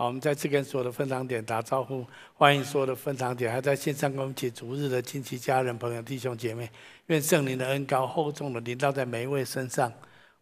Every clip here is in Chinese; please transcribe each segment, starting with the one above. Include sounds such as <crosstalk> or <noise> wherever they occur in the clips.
好，我们再次跟所有的分堂点打招呼，欢迎所有的分堂点，还在线上跟我们一起逐日的亲戚、家人、朋友、弟兄姐妹，愿圣灵的恩高厚重的临到在每一位身上。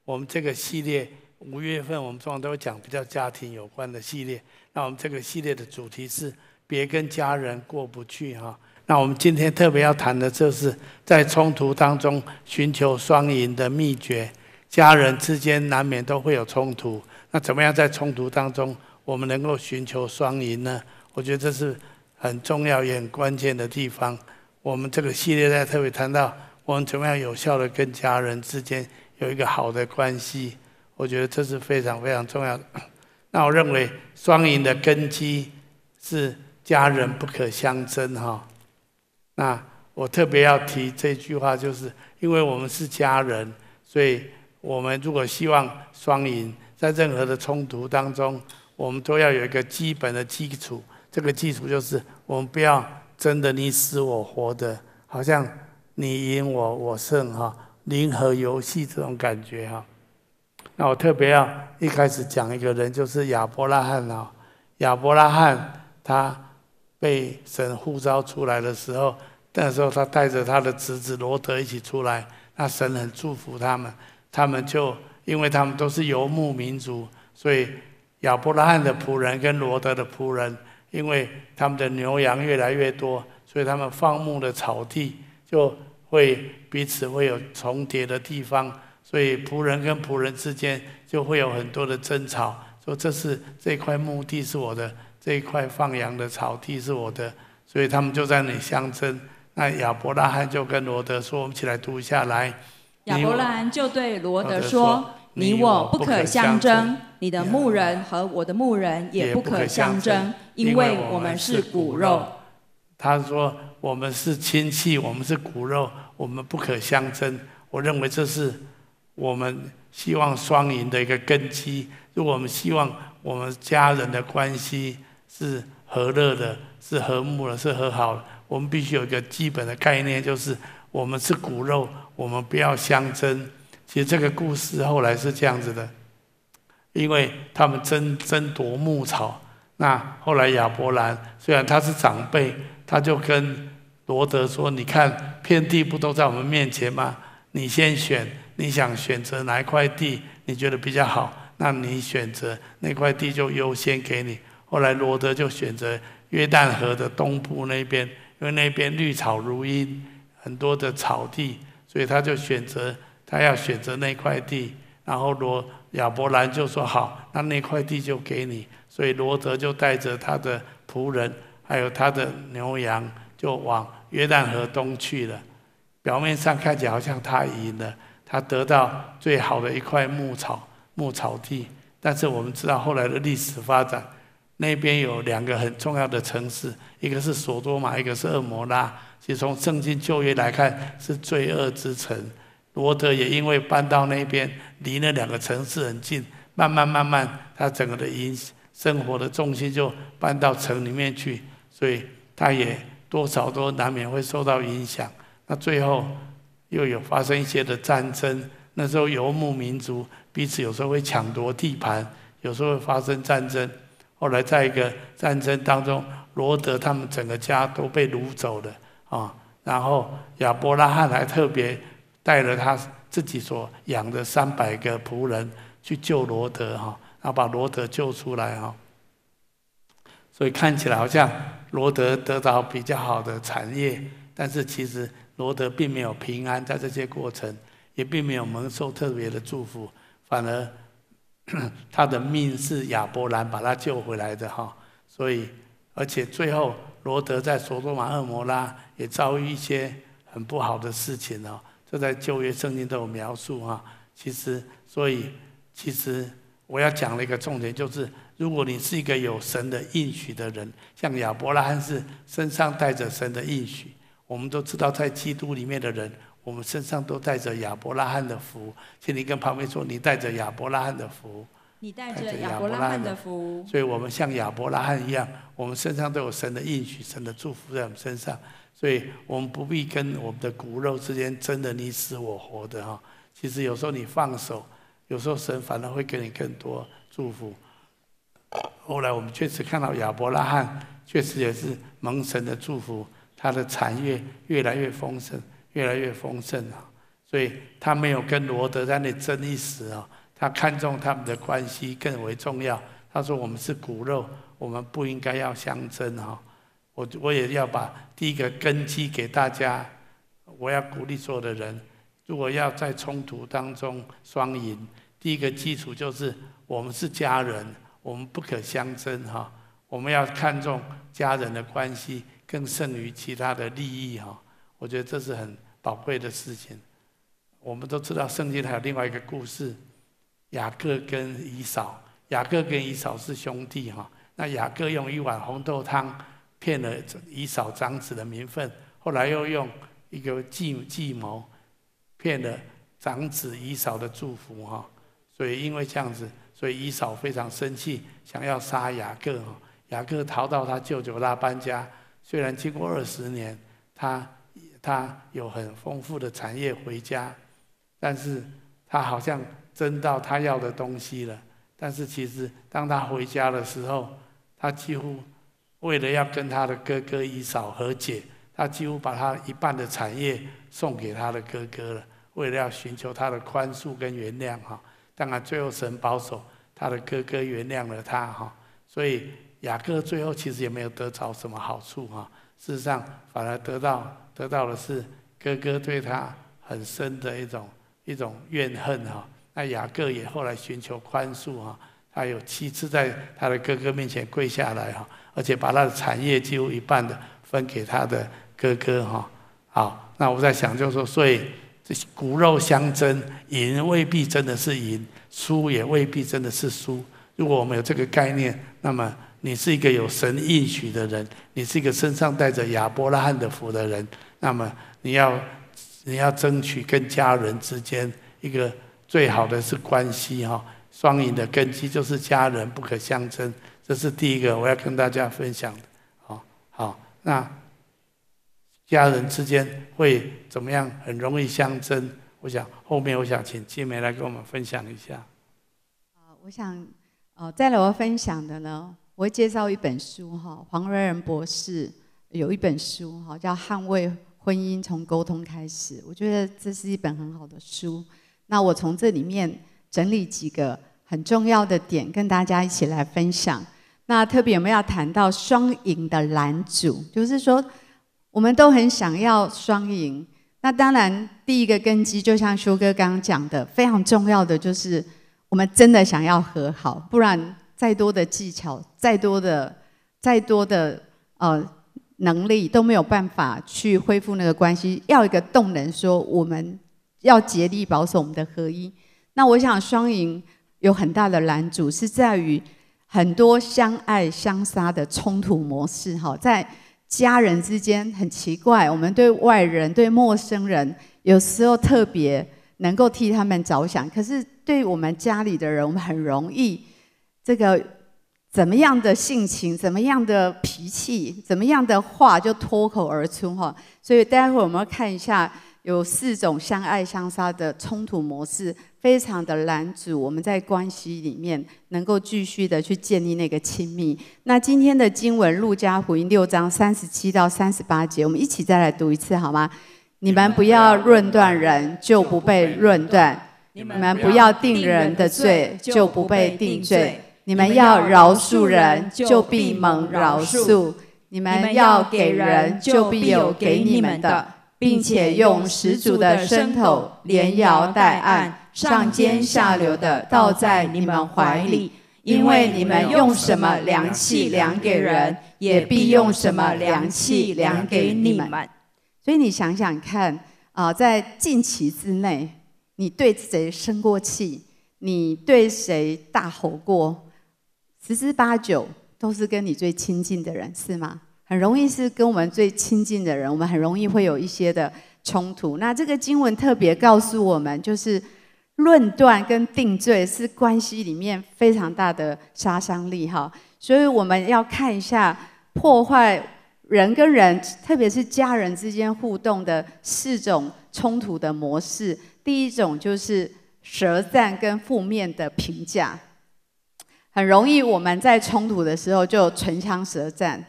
我们这个系列五月份，我们通常都会讲比较家庭有关的系列。那我们这个系列的主题是别跟家人过不去哈。那我们今天特别要谈的就是在冲突当中寻求双赢的秘诀。家人之间难免都会有冲突，那怎么样在冲突当中？我们能够寻求双赢呢？我觉得这是很重要也很关键的地方。我们这个系列在特别谈到，我们怎么样有效的跟家人之间有一个好的关系。我觉得这是非常非常重要的。<coughs> 那我认为双赢的根基是家人不可相争哈。那我特别要提这句话，就是因为我们是家人，所以我们如果希望双赢，在任何的冲突当中。我们都要有一个基本的基础，这个基础就是我们不要争得你死我活的，好像你赢我我胜哈，零和游戏这种感觉哈。那我特别要一开始讲一个人，就是亚伯拉罕啊。亚伯拉罕他被神呼召出来的时候，那时候他带着他的侄子罗德一起出来，那神很祝福他们，他们就因为他们都是游牧民族，所以。亚伯拉罕的仆人跟罗德的仆人，因为他们的牛羊越来越多，所以他们放牧的草地就会彼此会有重叠的地方，所以仆人跟仆人之间就会有很多的争吵，说这是这块墓地是我的，这一块放羊的草地是我的，所以他们就在那里相争。那亚伯拉罕就跟罗德说：“我们一起来读一下来。”亚伯拉罕就对罗德说。你我不可相争，你的牧人和我的牧人也不可相争，因为我们是骨肉。他说：“我们是亲戚，我们是骨肉，我们不可相争。”我认为这是我们希望双赢的一个根基。如果我们希望我们家人的关系是和乐的，是和睦的，是和好的，我们必须有一个基本的概念，就是我们是骨肉，我们不要相争。其实这个故事后来是这样子的，因为他们争争夺牧草，那后来亚伯兰虽然他是长辈，他就跟罗德说：“你看，遍地不都在我们面前吗？你先选，你想选择哪一块地，你觉得比较好，那你选择那块地就优先给你。”后来罗德就选择约旦河的东部那边，因为那边绿草如茵，很多的草地，所以他就选择。他要选择那块地，然后罗亚伯兰就说好，那那块地就给你。所以罗德就带着他的仆人，还有他的牛羊，就往约旦河东去了。表面上看起来好像他赢了，他得到最好的一块牧草牧草地。但是我们知道后来的历史发展，那边有两个很重要的城市，一个是索多玛，一个是蛾摩拉。其实从圣经旧约来看，是罪恶之城。罗德也因为搬到那边，离那两个城市很近，慢慢慢慢，他整个的营生活的重心就搬到城里面去，所以他也多少都难免会受到影响。那最后又有发生一些的战争，那时候游牧民族彼此有时候会抢夺地盘，有时候会发生战争。后来在一个战争当中，罗德他们整个家都被掳走了啊，然后亚伯拉罕还特别。带了他自己所养的三百个仆人去救罗德哈，然后把罗德救出来哈。所以看起来好像罗德得到比较好的产业，但是其实罗德并没有平安，在这些过程也并没有蒙受特别的祝福，反而 <coughs> 他的命是亚伯兰把他救回来的哈。所以而且最后罗德在索多玛、厄摩拉也遭遇一些很不好的事情哦。这在旧约圣经都有描述啊，其实，所以其实我要讲的一个重点就是，如果你是一个有神的应许的人，像亚伯拉罕是身上带着神的应许，我们都知道在基督里面的人，我们身上都带着亚伯拉罕的福。请你跟旁边说，你带着亚伯拉罕的福，你带着亚伯拉罕的福，所以我们像亚伯拉罕一样，我们身上都有神的应许，神的祝福在我们身上。所以我们不必跟我们的骨肉之间争得你死我活的哈。其实有时候你放手，有时候神反而会给你更多祝福。后来我们确实看到亚伯拉罕确实也是蒙神的祝福，他的产业越来越丰盛，越来越丰盛啊！所以他没有跟罗德在那争一时啊，他看重他们的关系更为重要。他说：“我们是骨肉，我们不应该要相争哈。”我我也要把第一个根基给大家，我要鼓励所有的人，如果要在冲突当中双赢，第一个基础就是我们是家人，我们不可相争哈。我们要看重家人的关系，更胜于其他的利益哈。我觉得这是很宝贵的事情。我们都知道圣经还有另外一个故事，雅各跟以扫。雅各跟以扫是兄弟哈，那雅各用一碗红豆汤骗了以扫长子的名分，后来又用一个计计谋骗了长子以扫的祝福哈，所以因为这样子，所以以扫非常生气，想要杀雅各哈。雅各逃到他舅舅拉班家，虽然经过二十年，他他有很丰富的产业回家，但是他好像争到他要的东西了。但是其实，当他回家的时候，他几乎为了要跟他的哥哥以扫和解，他几乎把他一半的产业送给他的哥哥了，为了要寻求他的宽恕跟原谅哈。当然，最后神保守他的哥哥原谅了他哈。所以雅各最后其实也没有得着什么好处哈。事实上，反而得到得到的是哥哥对他很深的一种一种怨恨哈。那雅各也后来寻求宽恕哈，他有七次在他的哥哥面前跪下来哈，而且把他的产业几乎一半的分给他的哥哥哈。好，那我在想就是说，所以这骨肉相争，赢未必真的是赢，输也未必真的是输。如果我们有这个概念，那么你是一个有神应许的人，你是一个身上带着亚伯拉罕的福的人，那么你要你要争取跟家人之间一个。最好的是关系哈，双赢的根基就是家人不可相争，这是第一个我要跟大家分享的。好，好，那家人之间会怎么样？很容易相争。我想后面我想请金梅来跟我们分享一下。啊，我想哦，再来我要分享的呢，我会介绍一本书哈，黄瑞仁博士有一本书哈，叫《捍卫婚姻从沟通开始》，我觉得这是一本很好的书。那我从这里面整理几个很重要的点，跟大家一起来分享。那特别我们要谈到双赢的拦阻，就是说我们都很想要双赢。那当然，第一个根基就像修哥刚刚讲的，非常重要的就是我们真的想要和好，不然再多的技巧、再多的、再多的呃能力都没有办法去恢复那个关系。要一个动能说我们。要竭力保守我们的合一。那我想双赢有很大的拦阻，是在于很多相爱相杀的冲突模式。哈，在家人之间很奇怪，我们对外人、对陌生人，有时候特别能够替他们着想，可是对我们家里的人，我们很容易这个怎么样的性情、怎么样的脾气、怎么样的话就脱口而出。哈，所以待会儿我们要看一下。有四种相爱相杀的冲突模式，非常的拦阻我们在关系里面能够继续的去建立那个亲密。那今天的经文《路加福音》六章三十七到三十八节，我们一起再来读一次好吗？你们不要论断人，就不被论断；你们不要定人的罪，就不被定罪；你们要饶恕人，就必蒙饶恕；你们要给人，就必有给你们的。并且用十足的伸头连摇带按，上尖下流的倒在你们怀里，因为你们用什么量器量给人，也必用什么量器量给你们。所以你想想看啊，在近期之内，你对谁生过气？你对谁大吼过？十之八九都是跟你最亲近的人，是吗？很容易是跟我们最亲近的人，我们很容易会有一些的冲突。那这个经文特别告诉我们，就是论断跟定罪是关系里面非常大的杀伤力哈。所以我们要看一下破坏人跟人，特别是家人之间互动的四种冲突的模式。第一种就是舌战跟负面的评价。很容易我们在冲突的时候就唇枪舌战，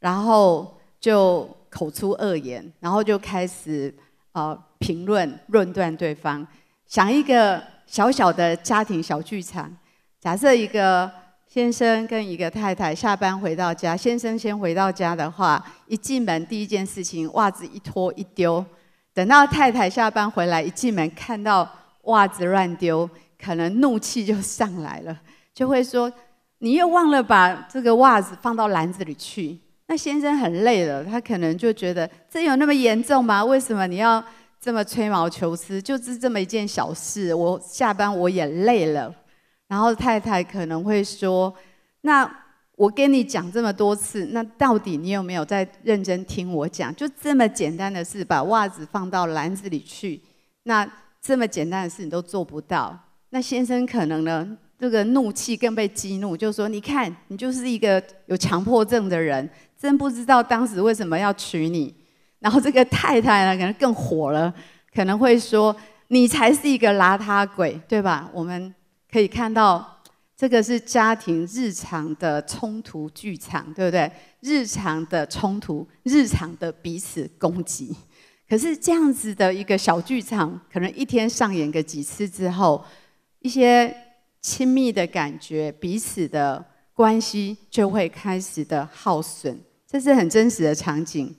然后就口出恶言，然后就开始呃评论论断对方。想一个小小的家庭小剧场，假设一个先生跟一个太太下班回到家，先生先回到家的话，一进门第一件事情袜子一脱一丢，等到太太下班回来一进门看到袜子乱丢，可能怒气就上来了，就会说：“你又忘了把这个袜子放到篮子里去。”那先生很累了，他可能就觉得这有那么严重吗？为什么你要这么吹毛求疵？就是这么一件小事，我下班我也累了。然后太太可能会说：“那我跟你讲这么多次，那到底你有没有在认真听我讲？就这么简单的事，把袜子放到篮子里去，那这么简单的事你都做不到。那先生可能呢，这个怒气更被激怒，就说：你看，你就是一个有强迫症的人，真不知道当时为什么要娶你。然后这个太太呢，可能更火了，可能会说：你才是一个邋遢鬼，对吧？我们。”可以看到，这个是家庭日常的冲突剧场，对不对？日常的冲突，日常的彼此攻击。可是这样子的一个小剧场，可能一天上演个几次之后，一些亲密的感觉，彼此的关系就会开始的耗损。这是很真实的场景。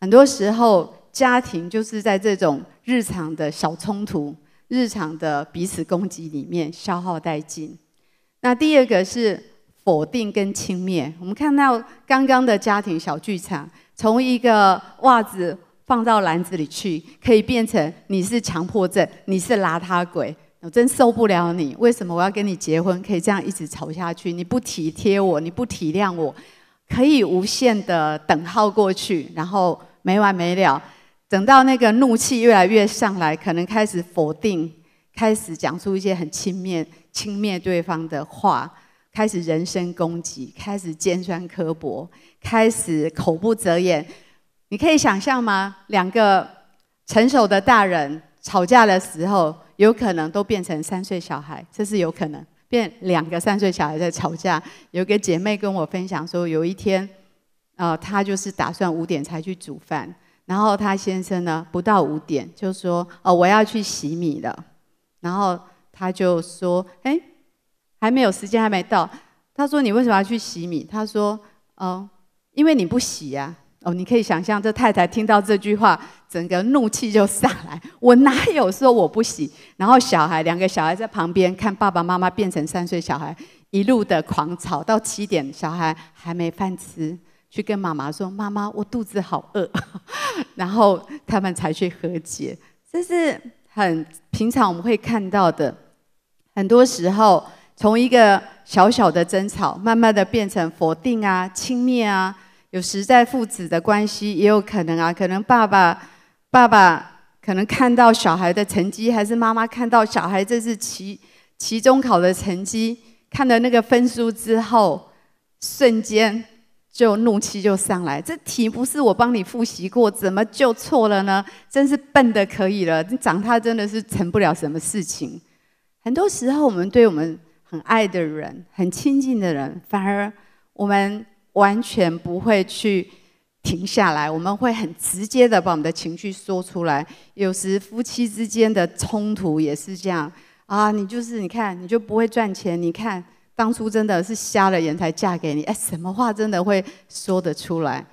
很多时候，家庭就是在这种日常的小冲突。日常的彼此攻击里面消耗殆尽。那第二个是否定跟轻蔑。我们看到刚刚的家庭小剧场，从一个袜子放到篮子里去，可以变成你是强迫症，你是邋遢鬼，我真受不了你。为什么我要跟你结婚？可以这样一直吵下去？你不体贴我，你不体谅我，可以无限的等号过去，然后没完没了。等到那个怒气越来越上来，可能开始否定，开始讲出一些很轻蔑、轻蔑对方的话，开始人身攻击，开始尖酸刻薄，开始口不择言。你可以想象吗？两个成熟的大人吵架的时候，有可能都变成三岁小孩，这是有可能变两个三岁小孩在吵架。有个姐妹跟我分享说，有一天，呃，她就是打算五点才去煮饭。然后她先生呢，不到五点就说：“哦，我要去洗米了。”然后他就说：“哎，还没有时间，还没到。”他说：“你为什么要去洗米？”他说：“哦，因为你不洗呀。”哦，你可以想象，这太太听到这句话，整个怒气就上来。我哪有说我不洗？然后小孩两个小孩在旁边看爸爸妈妈变成三岁小孩，一路的狂吵，到七点小孩还没饭吃。去跟妈妈说：“妈妈，我肚子好饿。”然后他们才去和解。这是很平常我们会看到的。很多时候，从一个小小的争吵，慢慢的变成否定啊、轻蔑啊。有时在父子的关系也有可能啊，可能爸爸爸爸可能看到小孩的成绩，还是妈妈看到小孩这是期期中考的成绩，看了那个分数之后，瞬间。就怒气就上来，这题不是我帮你复习过，怎么就错了呢？真是笨的可以了，你长大真的是成不了什么事情。很多时候，我们对我们很爱的人、很亲近的人，反而我们完全不会去停下来，我们会很直接的把我们的情绪说出来。有时夫妻之间的冲突也是这样啊，你就是你看，你就不会赚钱，你看。当初真的是瞎了眼才嫁给你，<laughs> 哎，什么话真的会说得出来？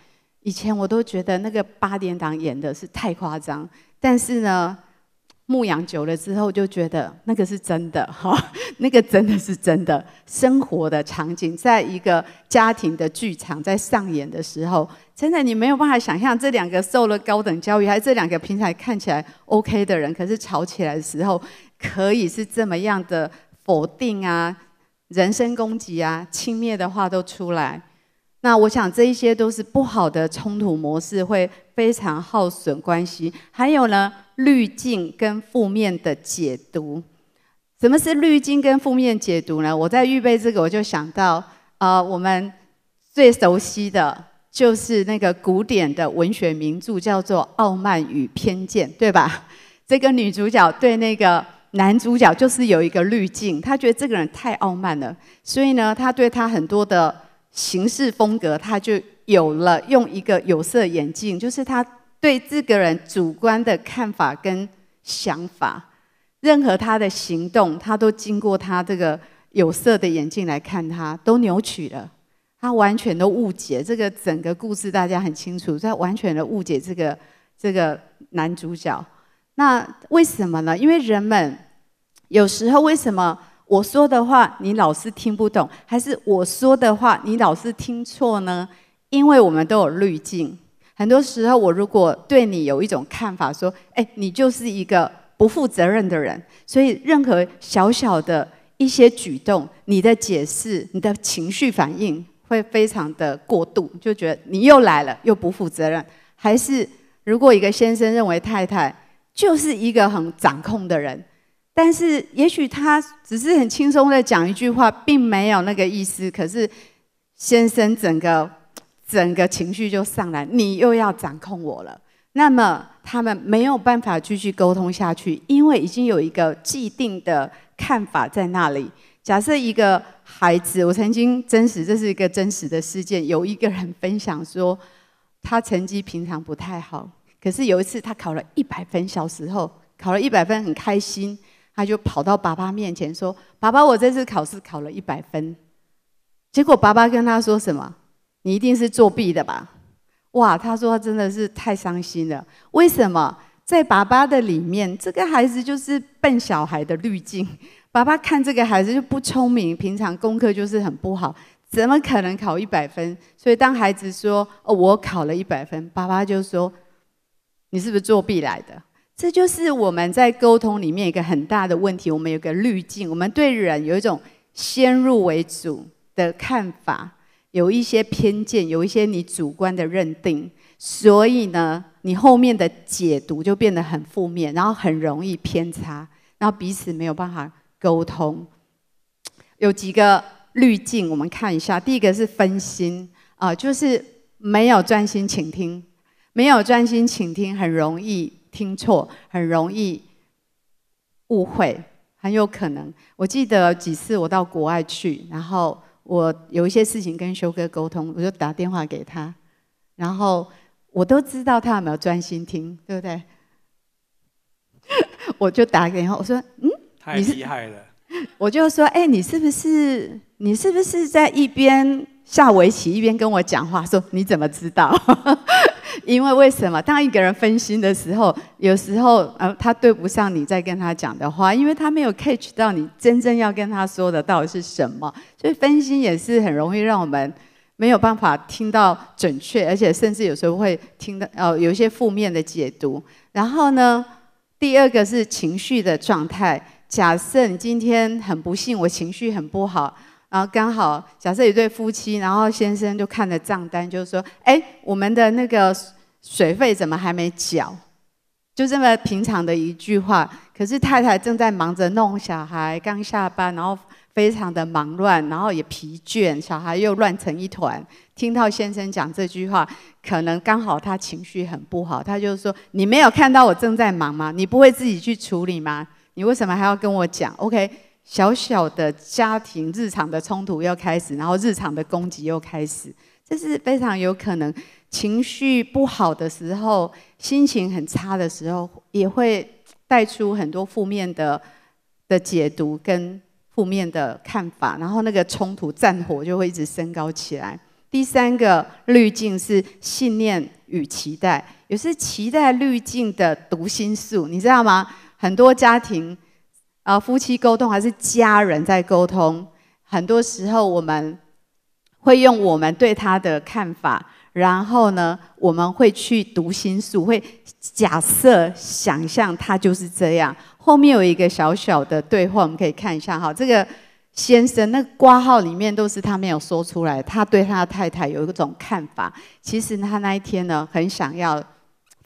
以前我都觉得那个八点档演的是太夸张，但是呢，牧养久了之后就觉得那个是真的哈，那个真的是真的。生活的场景，在一个家庭的剧场在上演的时候，真的你没有办法想象这两个受了高等教育，还是这两个平台看起来 OK 的人，可是吵起来的时候，可以是这么样的否定啊。人身攻击啊，轻蔑的话都出来，那我想这一些都是不好的冲突模式，会非常耗损关系。还有呢，滤镜跟负面的解读。什么是滤镜跟负面解读呢？我在预备这个，我就想到，啊、呃，我们最熟悉的就是那个古典的文学名著，叫做《傲慢与偏见》，对吧？这个女主角对那个男主角就是有一个滤镜，他觉得这个人太傲慢了，所以呢，他对他很多的行事风格，他就有了用一个有色眼镜，就是他对这个人主观的看法跟想法，任何他的行动，他都经过他这个有色的眼镜来看他，都扭曲了，他完全都误解这个整个故事，大家很清楚，他完全的误解这个这个男主角。那为什么呢？因为人们有时候为什么我说的话你老是听不懂，还是我说的话你老是听错呢？因为我们都有滤镜。很多时候，我如果对你有一种看法，说：“哎，你就是一个不负责任的人。”所以，任何小小的一些举动，你的解释、你的情绪反应会非常的过度，就觉得你又来了，又不负责任。还是如果一个先生认为太太，就是一个很掌控的人，但是也许他只是很轻松的讲一句话，并没有那个意思。可是先生整个整个情绪就上来，你又要掌控我了。那么他们没有办法继续沟通下去，因为已经有一个既定的看法在那里。假设一个孩子，我曾经真实，这是一个真实的事件，有一个人分享说，他成绩平常不太好。可是有一次，他考了一百分，小时候考了一百分，很开心，他就跑到爸爸面前说：“爸爸，我这次考试考了一百分。”结果爸爸跟他说什么？“你一定是作弊的吧？”哇，他说他真的是太伤心了。为什么？在爸爸的里面，这个孩子就是笨小孩的滤镜。<laughs> 爸爸看这个孩子就不聪明，平常功课就是很不好，怎么可能考一百分？所以当孩子说：“哦，我考了一百分。”爸爸就说。你是不是作弊来的？这就是我们在沟通里面一个很大的问题。我们有个滤镜，我们对人有一种先入为主的看法，有一些偏见，有一些你主观的认定，所以呢，你后面的解读就变得很负面，然后很容易偏差，然后彼此没有办法沟通。有几个滤镜，我们看一下。第一个是分心啊，就是没有专心倾听。没有专心倾听，很容易听错，很容易误会，很有可能。我记得几次我到国外去，然后我有一些事情跟修哥沟通，我就打电话给他，然后我都知道他有没有专心听，对不对？<laughs> 我就打给他，我说：“嗯，太厉害了。”我就说：“哎，你是不是你是不是在一边下围棋一边跟我讲话？”说：“你怎么知道？”因为为什么？当一个人分心的时候，有时候呃，他对不上你在跟他讲的话，因为他没有 catch 到你真正要跟他说的到底是什么，所以分心也是很容易让我们没有办法听到准确，而且甚至有时候会听到呃有一些负面的解读。然后呢，第二个是情绪的状态。假设你今天很不幸，我情绪很不好。然后刚好，假设一对夫妻，然后先生就看了账单，就说：“哎，我们的那个水费怎么还没缴？”就这么平常的一句话。可是太太正在忙着弄小孩，刚下班，然后非常的忙乱，然后也疲倦，小孩又乱成一团。听到先生讲这句话，可能刚好他情绪很不好，他就说：“你没有看到我正在忙吗？你不会自己去处理吗？你为什么还要跟我讲？”OK。小小的家庭日常的冲突又开始，然后日常的攻击又开始，这是非常有可能。情绪不好的时候，心情很差的时候，也会带出很多负面的的解读跟负面的看法，然后那个冲突战火就会一直升高起来。第三个滤镜是信念与期待，也是期待滤镜的读心术，你知道吗？很多家庭。啊，夫妻沟通还是家人在沟通，很多时候我们会用我们对他的看法，然后呢，我们会去读心术，会假设想象他就是这样。后面有一个小小的对话，我们可以看一下哈。这个先生那挂号里面都是他没有说出来，他对他的太太有一种看法。其实他那一天呢，很想要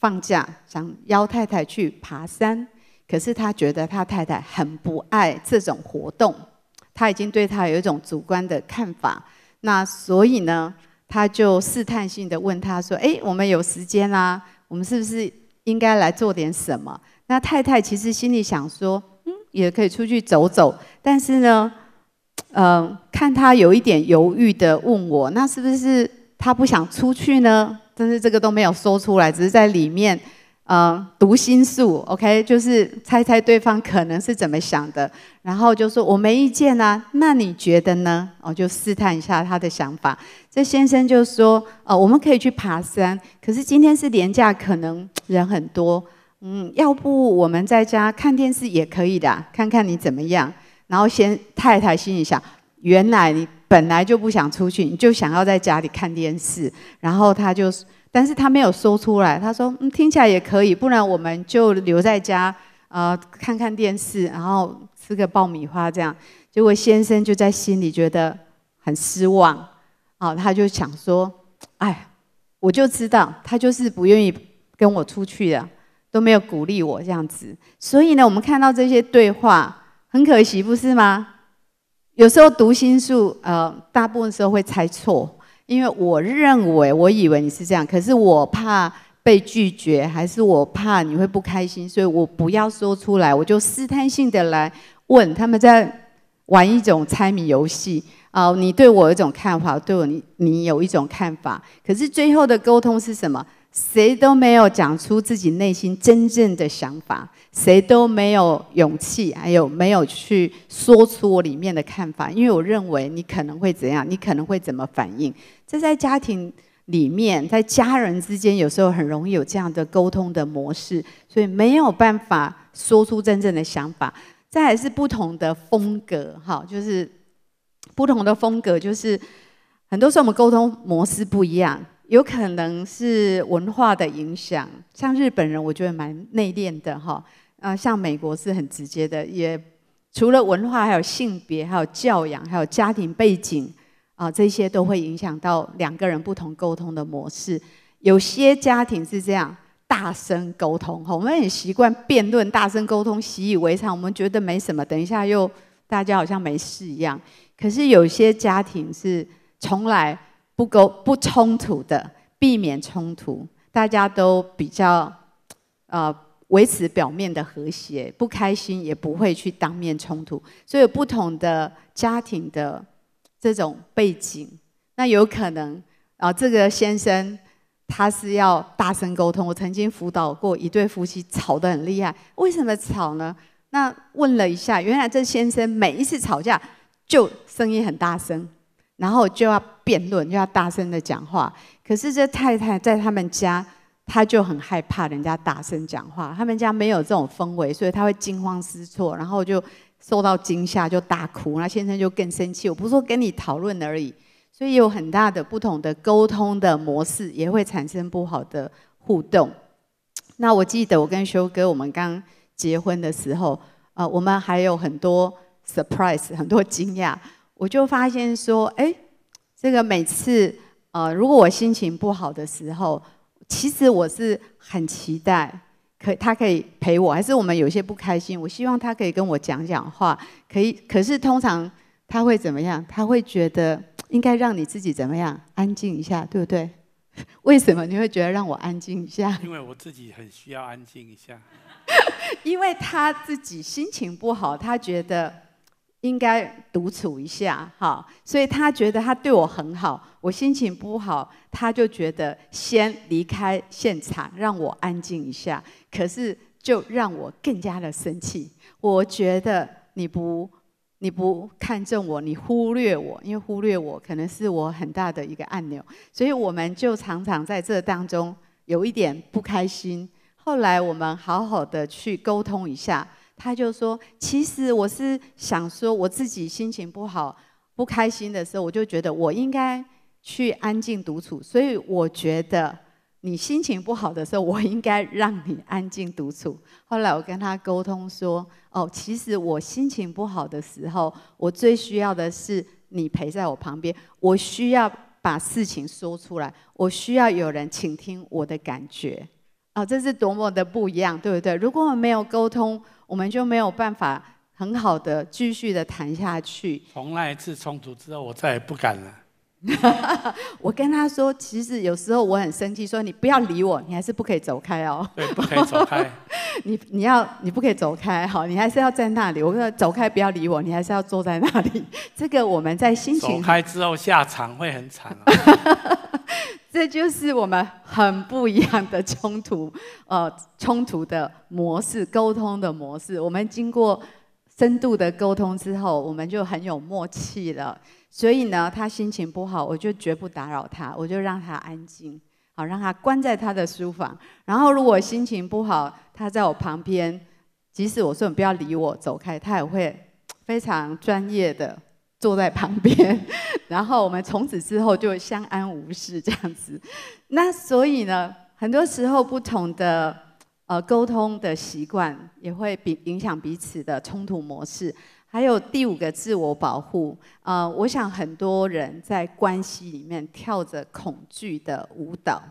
放假，想邀太太去爬山。可是他觉得他太太很不爱这种活动，他已经对他有一种主观的看法。那所以呢，他就试探性的问他说：“诶，我们有时间啦，我们是不是应该来做点什么？”那太太其实心里想说：“嗯，也可以出去走走。但是呢，嗯、呃，看他有一点犹豫的问我，那是不是他不想出去呢？但是这个都没有说出来，只是在里面。呃，读心术，OK，就是猜猜对方可能是怎么想的，然后就说我没意见啊，那你觉得呢？哦，就试探一下他的想法。这先生就说，哦，我们可以去爬山，可是今天是连假，可能人很多，嗯，要不我们在家看电视也可以的，看看你怎么样。然后先太太心里想，原来你本来就不想出去，你就想要在家里看电视，然后他就。但是他没有说出来，他说：“嗯，听起来也可以，不然我们就留在家，呃，看看电视，然后吃个爆米花这样。”结果先生就在心里觉得很失望，啊，他就想说：“哎，我就知道他就是不愿意跟我出去的，都没有鼓励我这样子。”所以呢，我们看到这些对话，很可惜，不是吗？有时候读心术，呃，大部分时候会猜错。因为我认为，我以为你是这样，可是我怕被拒绝，还是我怕你会不开心，所以我不要说出来，我就试探性的来问。他们在玩一种猜谜游戏啊，你对我有一种看法，对我你你有一种看法，可是最后的沟通是什么？谁都没有讲出自己内心真正的想法。谁都没有勇气，还有没有去说出我里面的看法？因为我认为你可能会怎样，你可能会怎么反应？这在家庭里面，在家人之间，有时候很容易有这样的沟通的模式，所以没有办法说出真正的想法。再还是不同的风格，哈，就是不同的风格，就是很多时候我们沟通模式不一样，有可能是文化的影响。像日本人，我觉得蛮内敛的，哈。呃，像美国是很直接的，也除了文化，还有性别，还有教养，还有家庭背景啊，这些都会影响到两个人不同沟通的模式。有些家庭是这样，大声沟通哈，我们很习惯辩论，大声沟通习以为常，我们觉得没什么，等一下又大家好像没事一样。可是有些家庭是从来不沟不冲突的，避免冲突，大家都比较。呃维持表面的和谐，不开心也不会去当面冲突，所以不同的家庭的这种背景，那有可能啊，这个先生他是要大声沟通。我曾经辅导过一对夫妻吵得很厉害，为什么吵呢？那问了一下，原来这先生每一次吵架就声音很大声，然后就要辩论，就要大声的讲话。可是这太太在他们家。他就很害怕人家大声讲话，他们家没有这种氛围，所以他会惊慌失措，然后就受到惊吓就大哭，那先生就更生气。我不是说跟你讨论而已，所以有很大的不同的沟通的模式，也会产生不好的互动。那我记得我跟修哥我们刚结婚的时候，呃，我们还有很多 surprise，很多惊讶。我就发现说，哎，这个每次呃，如果我心情不好的时候。其实我是很期待，可他可以陪我，还是我们有些不开心，我希望他可以跟我讲讲话，可以。可是通常他会怎么样？他会觉得应该让你自己怎么样？安静一下，对不对？<laughs> 为什么你会觉得让我安静一下？因为我自己很需要安静一下。<laughs> 因为他自己心情不好，他觉得。应该独处一下，哈，所以他觉得他对我很好，我心情不好，他就觉得先离开现场，让我安静一下。可是就让我更加的生气。我觉得你不你不看重我，你忽略我，因为忽略我可能是我很大的一个按钮，所以我们就常常在这当中有一点不开心。后来我们好好的去沟通一下。他就说：“其实我是想说，我自己心情不好、不开心的时候，我就觉得我应该去安静独处。所以我觉得你心情不好的时候，我应该让你安静独处。后来我跟他沟通说：‘哦，其实我心情不好的时候，我最需要的是你陪在我旁边。我需要把事情说出来，我需要有人倾听我的感觉。’哦，这是多么的不一样，对不对？如果我们没有沟通。”我们就没有办法很好的继续的谈下去。从那一次冲突之后，我再也不敢了。<laughs> 我跟他说，其实有时候我很生气，说你不要理我，你还是不可以走开哦。对，不可以走开。<laughs> 你你要你不可以走开，好，你还是要在那里。我说走开，不要理我，你还是要坐在那里。<laughs> 这个我们在心情走开之后下场会很惨哦。这就是我们很不一样的冲突，呃，冲突的模式，沟通的模式。我们经过深度的沟通之后，我们就很有默契了。所以呢，他心情不好，我就绝不打扰他，我就让他安静，好，让他关在他的书房。然后，如果心情不好，他在我旁边，即使我说你不要理我，走开，他也会非常专业的坐在旁边。<laughs> 然后，我们从此之后就相安无事这样子。那所以呢，很多时候不同的呃沟通的习惯，也会比影响彼此的冲突模式。还有第五个自我保护，呃，我想很多人在关系里面跳着恐惧的舞蹈。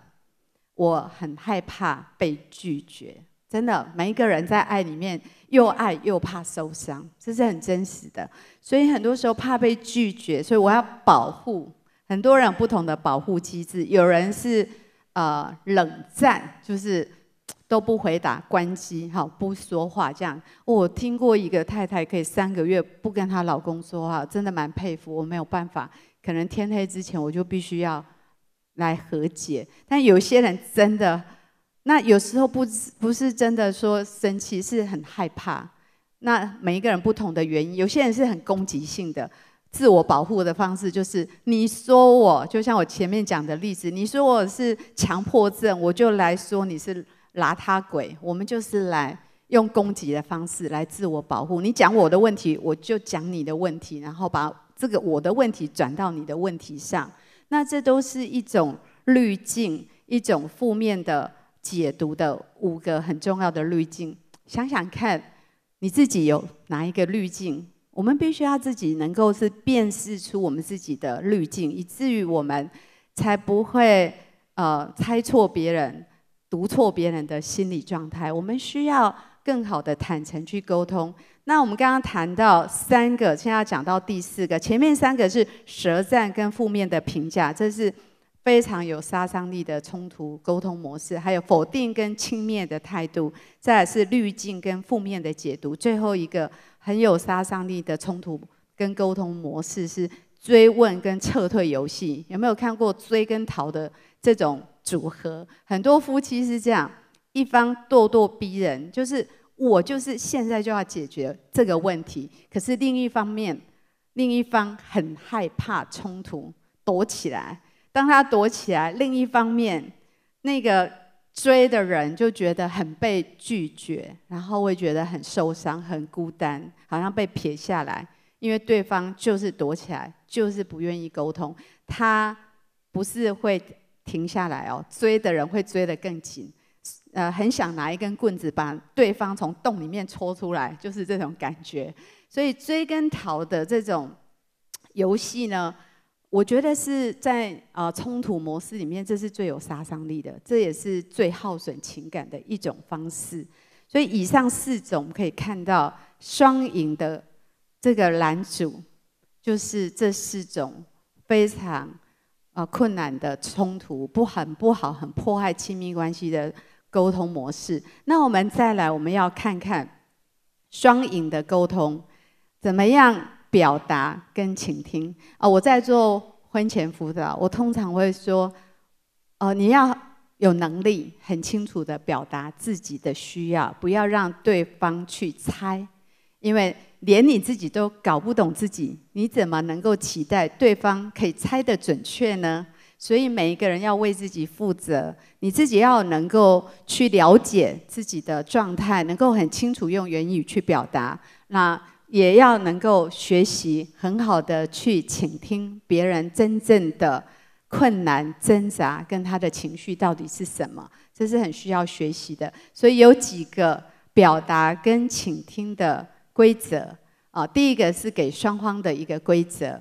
我很害怕被拒绝，真的，每一个人在爱里面又爱又怕受伤，这是很真实的。所以很多时候怕被拒绝，所以我要保护。很多人不同的保护机制，有人是呃冷战，就是。都不回答，关机，好，不说话，这样。我听过一个太太可以三个月不跟她老公说话，真的蛮佩服。我没有办法，可能天黑之前我就必须要来和解。但有些人真的，那有时候不不是真的说生气，是很害怕。那每一个人不同的原因，有些人是很攻击性的，自我保护的方式就是你说我，就像我前面讲的例子，你说我是强迫症，我就来说你是。邋遢鬼，我们就是来用攻击的方式来自我保护。你讲我的问题，我就讲你的问题，然后把这个我的问题转到你的问题上。那这都是一种滤镜，一种负面的解读的五个很重要的滤镜。想想看，你自己有哪一个滤镜？我们必须要自己能够是辨识出我们自己的滤镜，以至于我们才不会呃猜错别人。读错别人的心理状态，我们需要更好的坦诚去沟通。那我们刚刚谈到三个，现在要讲到第四个。前面三个是舌战跟负面的评价，这是非常有杀伤力的冲突沟通模式。还有否定跟轻蔑的态度，再是滤镜跟负面的解读。最后一个很有杀伤力的冲突跟沟通模式是追问跟撤退游戏。有没有看过追跟逃的这种？组合，很多夫妻是这样，一方咄咄逼人，就是我就是现在就要解决这个问题，可是另一方面，另一方很害怕冲突，躲起来。当他躲起来，另一方面，那个追的人就觉得很被拒绝，然后会觉得很受伤、很孤单，好像被撇下来，因为对方就是躲起来，就是不愿意沟通。他不是会。停下来哦，追的人会追得更紧，呃，很想拿一根棍子把对方从洞里面戳出来，就是这种感觉。所以追跟逃的这种游戏呢，我觉得是在呃冲突模式里面，这是最有杀伤力的，这也是最耗损情感的一种方式。所以以上四种可以看到双赢的这个蓝组，就是这四种非常。啊，困难的冲突不很不好，很破坏亲密关系的沟通模式。那我们再来，我们要看看双赢的沟通怎么样表达跟倾听啊。我在做婚前辅导，我通常会说，哦，你要有能力很清楚的表达自己的需要，不要让对方去猜，因为。连你自己都搞不懂自己，你怎么能够期待对方可以猜得准确呢？所以每一个人要为自己负责，你自己要能够去了解自己的状态，能够很清楚用言语去表达。那也要能够学习很好的去倾听别人真正的困难挣扎跟他的情绪到底是什么，这是很需要学习的。所以有几个表达跟倾听的。规则啊，第一个是给双方的一个规则，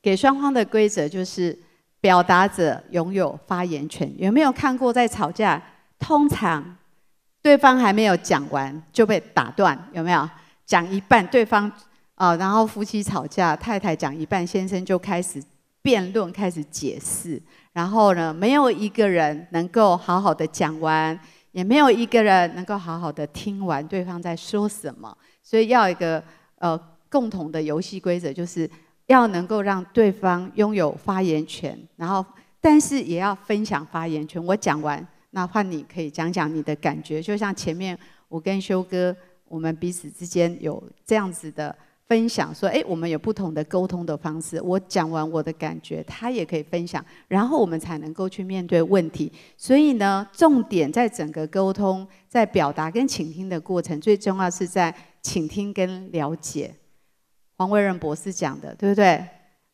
给双方的规则就是表达者拥有发言权。有没有看过在吵架，通常对方还没有讲完就被打断？有没有讲一半，对方啊，然后夫妻吵架，太太讲一半，先生就开始辩论，开始解释，然后呢，没有一个人能够好好的讲完，也没有一个人能够好好的听完对方在说什么。所以要一个呃共同的游戏规则，就是要能够让对方拥有发言权，然后但是也要分享发言权。我讲完，那换你可以讲讲你的感觉，就像前面我跟修哥，我们彼此之间有这样子的。分享说，哎，我们有不同的沟通的方式。我讲完我的感觉，他也可以分享，然后我们才能够去面对问题。所以呢，重点在整个沟通、在表达跟倾听的过程，最重要是在倾听跟了解。黄维仁博士讲的，对不对？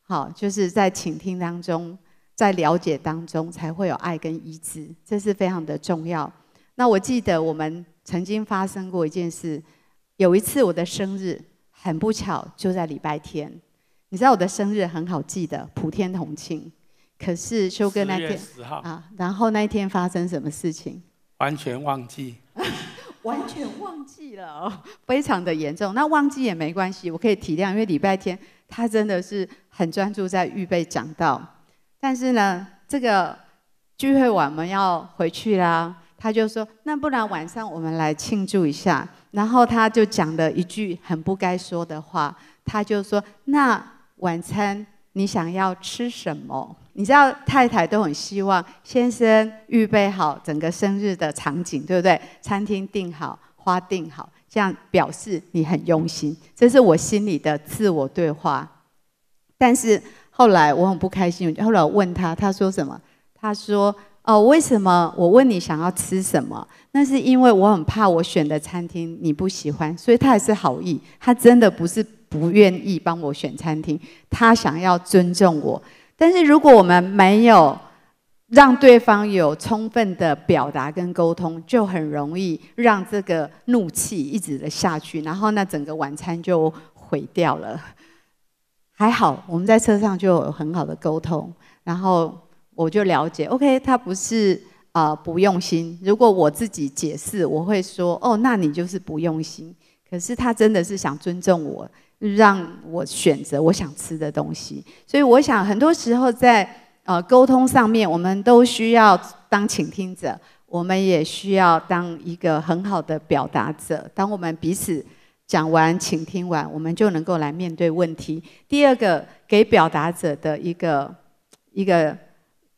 好，就是在倾听当中，在了解当中，才会有爱跟医治，这是非常的重要。那我记得我们曾经发生过一件事，有一次我的生日。很不巧，就在礼拜天。你知道我的生日很好记的，普天同庆。可是修哥那天啊，然后那一天发生什么事情？完全忘记，完全忘记了，非常的严重。那忘记也没关系，我可以体谅，因为礼拜天他真的是很专注在预备讲道。但是呢，这个聚会完我们要回去啦，他就说：“那不然晚上我们来庆祝一下。”然后他就讲了一句很不该说的话，他就说：“那晚餐你想要吃什么？你知道太太都很希望先生预备好整个生日的场景，对不对？餐厅订好，花订好，这样表示你很用心。这是我心里的自我对话。但是后来我很不开心，后来我问他，他说什么？他说。”哦，为什么我问你想要吃什么？那是因为我很怕我选的餐厅你不喜欢，所以他也是好意，他真的不是不愿意帮我选餐厅，他想要尊重我。但是如果我们没有让对方有充分的表达跟沟通，就很容易让这个怒气一直的下去，然后那整个晚餐就毁掉了。还好我们在车上就有很好的沟通，然后。我就了解，OK，他不是啊、呃、不用心。如果我自己解释，我会说，哦，那你就是不用心。可是他真的是想尊重我，让我选择我想吃的东西。所以我想，很多时候在呃沟通上面，我们都需要当倾听者，我们也需要当一个很好的表达者。当我们彼此讲完、倾听完，我们就能够来面对问题。第二个，给表达者的一个一个。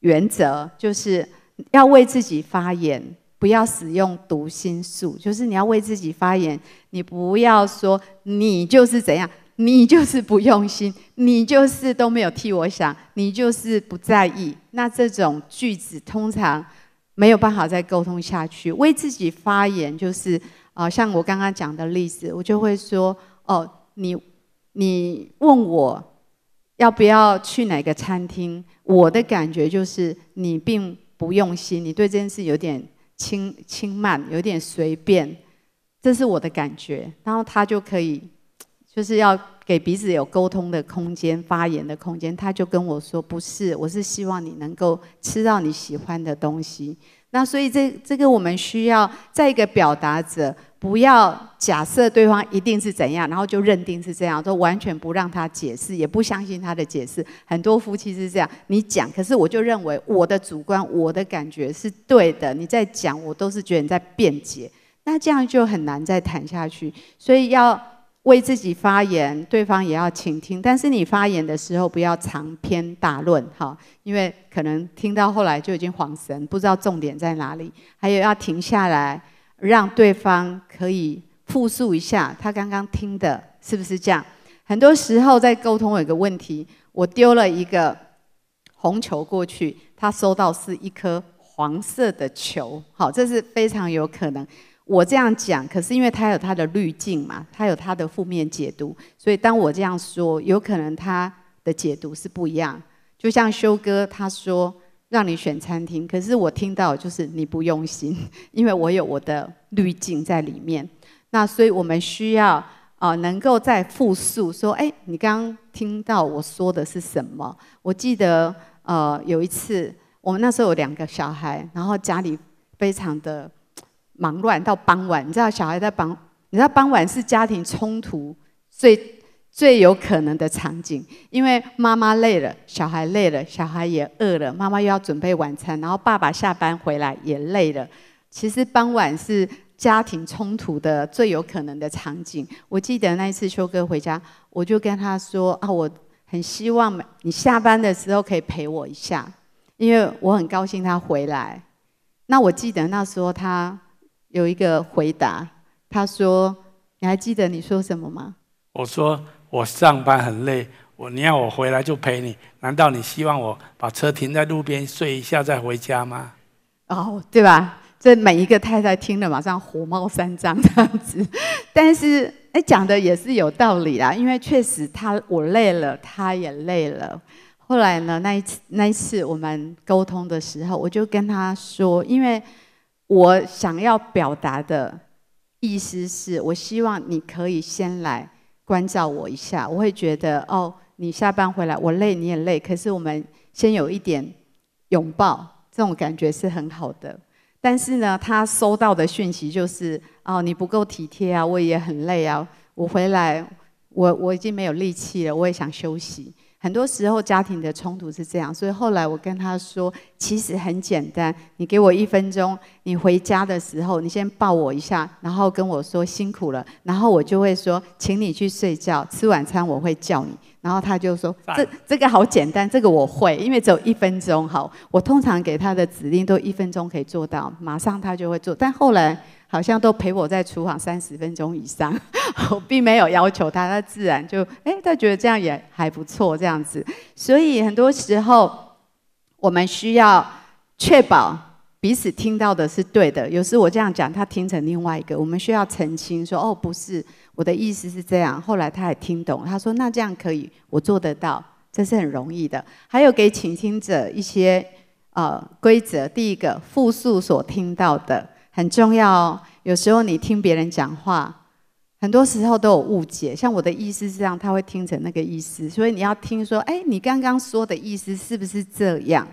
原则就是要为自己发言，不要使用读心术。就是你要为自己发言，你不要说你就是怎样，你就是不用心，你就是都没有替我想，你就是不在意。那这种句子通常没有办法再沟通下去。为自己发言，就是啊，像我刚刚讲的例子，我就会说：哦，你你问我。要不要去哪个餐厅？我的感觉就是你并不用心，你对这件事有点轻轻慢，有点随便，这是我的感觉。然后他就可以，就是要给彼此有沟通的空间、发言的空间。他就跟我说：“不是，我是希望你能够吃到你喜欢的东西。”那所以这这个我们需要在一个表达者。不要假设对方一定是怎样，然后就认定是这样，就完全不让他解释，也不相信他的解释。很多夫妻是这样，你讲，可是我就认为我的主观、我的感觉是对的。你在讲，我都是觉得你在辩解，那这样就很难再谈下去。所以要为自己发言，对方也要倾听。但是你发言的时候不要长篇大论，哈，因为可能听到后来就已经恍神，不知道重点在哪里。还有要停下来。让对方可以复述一下他刚刚听的是不是这样？很多时候在沟通有个问题，我丢了一个红球过去，他收到是一颗黄色的球，好，这是非常有可能。我这样讲，可是因为他有他的滤镜嘛，他有他的负面解读，所以当我这样说，有可能他的解读是不一样。就像修哥他说。让你选餐厅，可是我听到就是你不用心，<laughs> 因为我有我的滤镜在里面。那所以我们需要啊、能够再复述说，哎，你刚刚听到我说的是什么？我记得呃有一次，我们那时候有两个小孩，然后家里非常的忙乱，到傍晚，你知道小孩在傍，你知道傍晚是家庭冲突最最有可能的场景，因为妈妈累了，小孩累了，小孩也饿了，妈妈又要准备晚餐，然后爸爸下班回来也累了。其实傍晚是家庭冲突的最有可能的场景。我记得那一次修哥回家，我就跟他说啊，我很希望你下班的时候可以陪我一下，因为我很高兴他回来。那我记得那时候他有一个回答，他说：“你还记得你说什么吗？”我说。我上班很累，我你要我回来就陪你，难道你希望我把车停在路边睡一下再回家吗？哦，对吧？这每一个太太听了马上火冒三丈这样子，<laughs> 但是哎，讲的也是有道理啦，因为确实他我累了，他也累了。后来呢，那一次那一次我们沟通的时候，我就跟他说，因为我想要表达的意思是我希望你可以先来。关照我一下，我会觉得哦，你下班回来，我累你也累，可是我们先有一点拥抱，这种感觉是很好的。但是呢，他收到的讯息就是哦，你不够体贴啊，我也很累啊，我回来，我我已经没有力气了，我也想休息。很多时候家庭的冲突是这样，所以后来我跟他说，其实很简单，你给我一分钟，你回家的时候，你先抱我一下，然后跟我说辛苦了，然后我就会说，请你去睡觉，吃晚餐我会叫你。然后他就说，这这个好简单，这个我会，因为只有一分钟。好，我通常给他的指令都一分钟可以做到，马上他就会做。但后来。好像都陪我在厨房三十分钟以上，<laughs> 我并没有要求他，他自然就哎，他觉得这样也还不错这样子。所以很多时候，我们需要确保彼此听到的是对的。有时我这样讲，他听成另外一个，我们需要澄清说哦，不是，我的意思是这样。后来他也听懂，他说那这样可以，我做得到，这是很容易的。还有给倾听者一些呃规则，第一个复述所听到的。很重要，有时候你听别人讲话，很多时候都有误解。像我的意思是这样，他会听成那个意思，所以你要听说，哎，你刚刚说的意思是不是这样？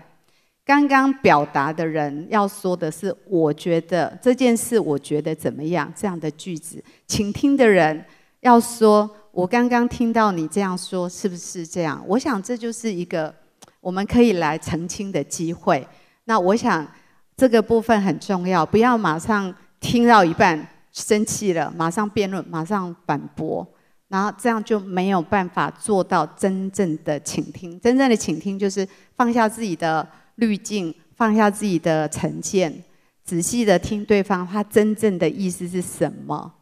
刚刚表达的人要说的是，我觉得这件事，我觉得怎么样？这样的句子，请听的人要说，我刚刚听到你这样说，是不是这样？我想这就是一个我们可以来澄清的机会。那我想。这个部分很重要，不要马上听到一半生气了，马上辩论，马上反驳，然后这样就没有办法做到真正的倾听。真正的倾听就是放下自己的滤镜，放下自己的成见，仔细的听对方他真正的意思是什么。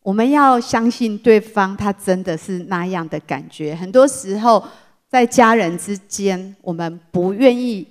我们要相信对方，他真的是那样的感觉。很多时候在家人之间，我们不愿意。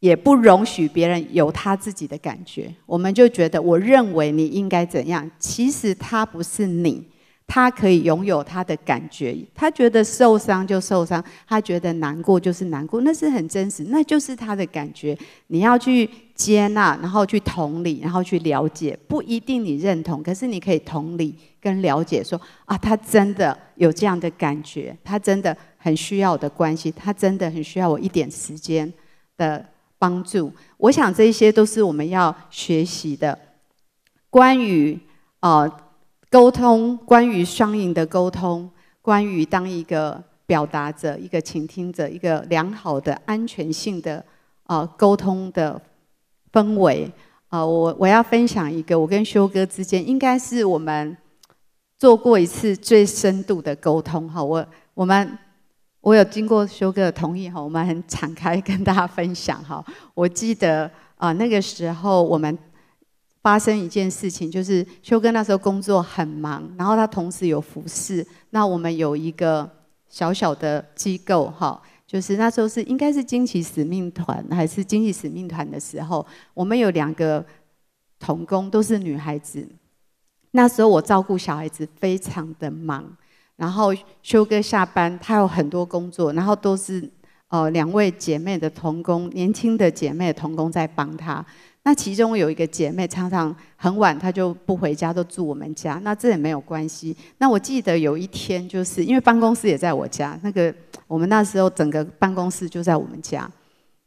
也不容许别人有他自己的感觉，我们就觉得我认为你应该怎样。其实他不是你，他可以拥有他的感觉。他觉得受伤就受伤，他觉得难过就是难过，那是很真实，那就是他的感觉。你要去接纳，然后去同理，然后去了解。不一定你认同，可是你可以同理跟了解说，啊，他真的有这样的感觉，他真的很需要我的关系，他真的很需要我一点时间的。帮助，我想这些都是我们要学习的。关于呃沟通，关于双赢的沟通，关于当一个表达者、一个倾听者、一个良好的安全性的呃沟通的氛围。呃，我我要分享一个，我跟修哥之间应该是我们做过一次最深度的沟通。哈，我我们。我有经过修哥的同意哈，我们很敞开跟大家分享哈。<laughs> 我记得啊，那个时候我们发生一件事情，就是修哥那时候工作很忙，然后他同时有服侍。那我们有一个小小的机构哈，就是那时候是应该是惊奇使命团还是惊奇使命团的时候，我们有两个童工都是女孩子。那时候我照顾小孩子非常的忙。然后修哥下班，他有很多工作，然后都是呃两位姐妹的同工，年轻的姐妹的同工在帮他。那其中有一个姐妹常常很晚，她就不回家，都住我们家。那这也没有关系。那我记得有一天，就是因为办公室也在我家，那个我们那时候整个办公室就在我们家。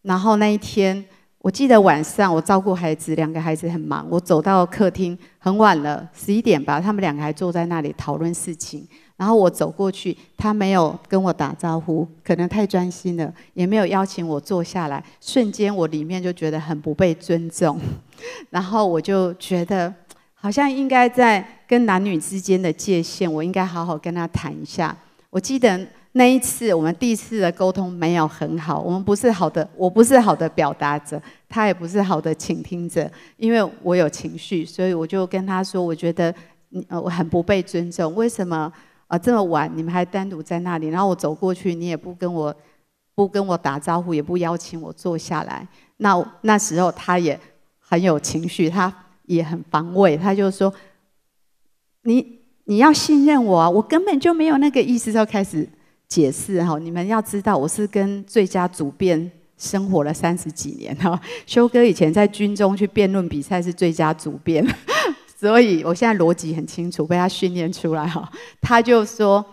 然后那一天，我记得晚上我照顾孩子，两个孩子很忙，我走到客厅很晚了，十一点吧，他们两个还坐在那里讨论事情。然后我走过去，他没有跟我打招呼，可能太专心了，也没有邀请我坐下来。瞬间我里面就觉得很不被尊重，<laughs> 然后我就觉得好像应该在跟男女之间的界限，我应该好好跟他谈一下。我记得那一次我们第一次的沟通没有很好，我们不是好的，我不是好的表达者，他也不是好的倾听者，因为我有情绪，所以我就跟他说，我觉得呃我很不被尊重，为什么？啊，这么晚你们还单独在那里，然后我走过去，你也不跟我，不跟我打招呼，也不邀请我坐下来。那那时候他也很有情绪，他也很防卫，他就说：“你你要信任我啊，我根本就没有那个意思。”就开始解释哈，你们要知道，我是跟最佳主辩生活了三十几年哈。<laughs> 修哥以前在军中去辩论比赛是最佳主辩。所以，我现在逻辑很清楚，被他训练出来哈。<laughs> 他就说，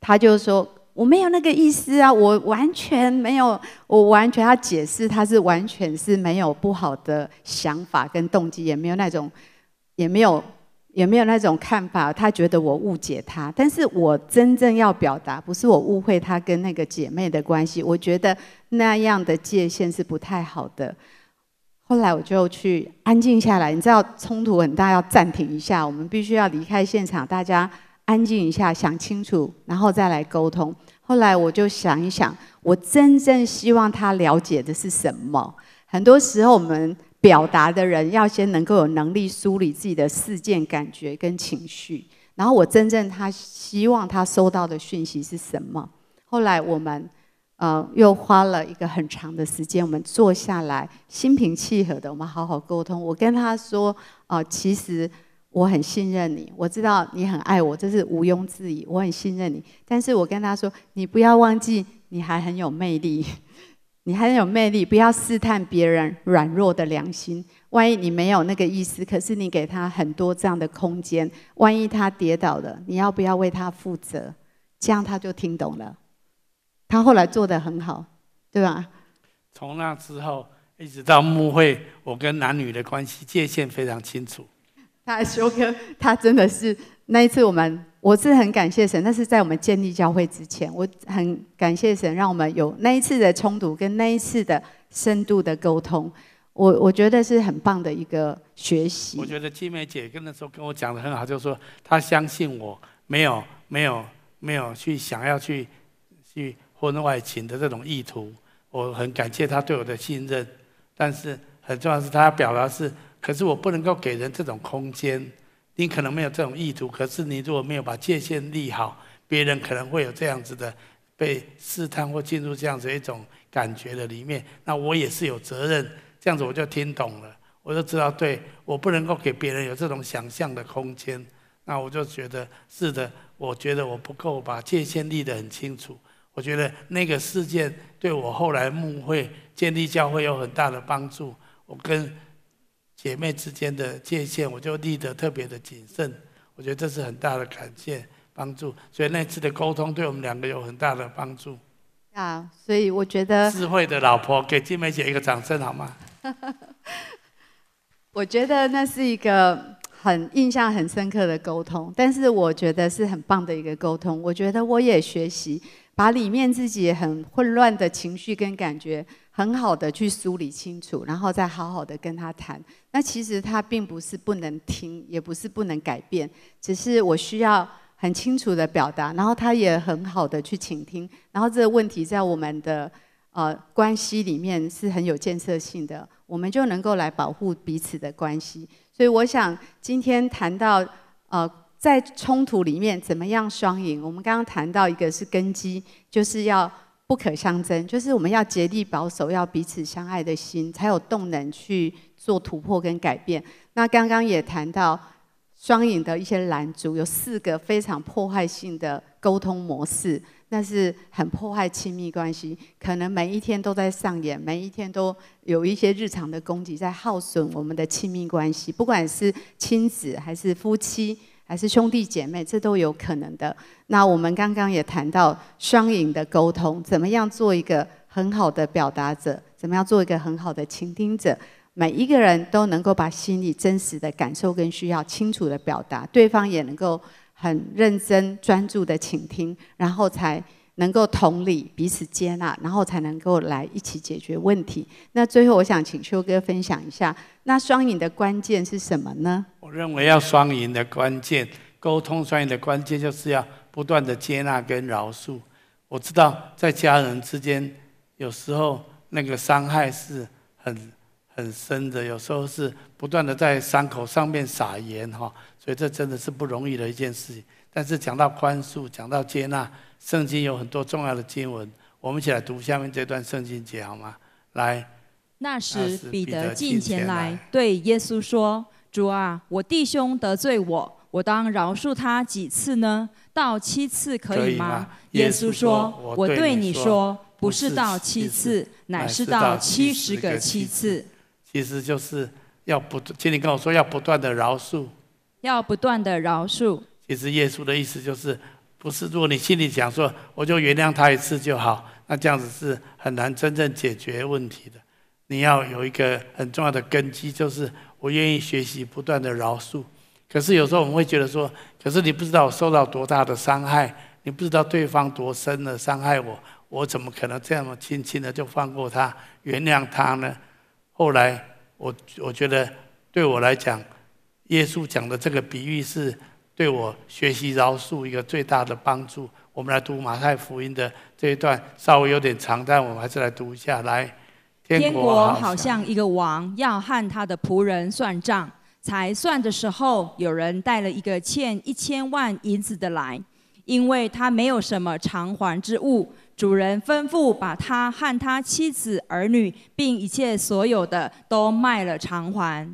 他就说，我没有那个意思啊，我完全没有，我完全他解释，他是完全是没有不好的想法跟动机，也没有那种，也没有，也没有那种看法。他觉得我误解他，但是我真正要表达，不是我误会他跟那个姐妹的关系，我觉得那样的界限是不太好的。后来我就去安静下来，你知道冲突很大，要暂停一下，我们必须要离开现场，大家安静一下，想清楚，然后再来沟通。后来我就想一想，我真正希望他了解的是什么？很多时候我们表达的人要先能够有能力梳理自己的事件感觉跟情绪，然后我真正他希望他收到的讯息是什么？后来我们。呃，又花了一个很长的时间，我们坐下来，心平气和的，我们好好沟通。我跟他说，呃，其实我很信任你，我知道你很爱我，这是毋庸置疑，我很信任你。但是我跟他说，你不要忘记，你还很有魅力，<laughs> 你还很有魅力，不要试探别人软弱的良心。万一你没有那个意思，可是你给他很多这样的空间，万一他跌倒了，你要不要为他负责？这样他就听懂了。他后来做得很好，对吧？从那之后一直到牧会，我跟男女的关系界限非常清楚。他修哥，他真的是那一次我们，我是很感谢神。那是在我们建立教会之前，我很感谢神，让我们有那一次的冲突跟那一次的深度的沟通。我我觉得是很棒的一个学习。我觉得金梅姐跟那时候跟我讲的很好，就是说她相信我没有没有没有去想要去去。婚外情的这种意图，我很感谢他对我的信任，但是很重要的是他表达是，可是我不能够给人这种空间。你可能没有这种意图，可是你如果没有把界限立好，别人可能会有这样子的被试探或进入这样子一种感觉的里面。那我也是有责任，这样子我就听懂了，我就知道，对，我不能够给别人有这种想象的空间。那我就觉得是的，我觉得我不够把界限立得很清楚。我觉得那个事件对我后来牧会建立教会有很大的帮助。我跟姐妹之间的界限，我就立得特别的谨慎。我觉得这是很大的感谢帮助。所以那次的沟通对我们两个有很大的帮助。啊，所以我觉得智慧的老婆给金梅姐一个掌声好吗？<laughs> 我觉得那是一个很印象很深刻的沟通，但是我觉得是很棒的一个沟通。我觉得我也学习。把里面自己很混乱的情绪跟感觉，很好的去梳理清楚，然后再好好的跟他谈。那其实他并不是不能听，也不是不能改变，只是我需要很清楚的表达，然后他也很好的去倾听。然后这个问题在我们的呃关系里面是很有建设性的，我们就能够来保护彼此的关系。所以我想今天谈到呃。在冲突里面怎么样双赢？我们刚刚谈到一个是根基，就是要不可相争，就是我们要竭力保守，要彼此相爱的心，才有动能去做突破跟改变。那刚刚也谈到双赢的一些拦阻，有四个非常破坏性的沟通模式，那是很破坏亲密关系，可能每一天都在上演，每一天都有一些日常的攻击在耗损我们的亲密关系，不管是亲子还是夫妻。还是兄弟姐妹，这都有可能的。那我们刚刚也谈到双赢的沟通，怎么样做一个很好的表达者，怎么样做一个很好的倾听者，每一个人都能够把心里真实的感受跟需要清楚的表达，对方也能够很认真专注的倾听，然后才能够同理彼此接纳，然后才能够来一起解决问题。那最后，我想请秋哥分享一下，那双赢的关键是什么呢？我认为要双赢的关键，沟通双赢的关键就是要不断的接纳跟饶恕。我知道在家人之间，有时候那个伤害是很很深的，有时候是不断的在伤口上面撒盐哈，所以这真的是不容易的一件事情。但是讲到宽恕，讲到接纳。圣经有很多重要的经文，我们一起来读下面这段圣经节好吗？来，那时彼得近前来，对耶稣说：“主啊，我弟兄得罪我，我当饶恕他几次呢？到七次可以吗？”耶稣说：“我对你说，不是到七次，乃是到七十个七次。”其实就是要不，请你跟我说，要不断的饶恕，要不断的饶恕。其实耶稣的意思就是。不是，如果你心里想说，我就原谅他一次就好，那这样子是很难真正解决问题的。你要有一个很重要的根基，就是我愿意学习不断的饶恕。可是有时候我们会觉得说，可是你不知道我受到多大的伤害，你不知道对方多深的伤害我，我怎么可能这么轻轻的就放过他，原谅他呢？后来我我觉得对我来讲，耶稣讲的这个比喻是。对我学习饶恕一个最大的帮助。我们来读马太福音的这一段，稍微有点长，但我们还是来读一下。来，天国好像一个王要和他的仆人算账，才算的时候，有人带了一个欠一千万银子的来，因为他没有什么偿还之物，主人吩咐把他和他妻子儿女，并一切所有的都卖了偿还。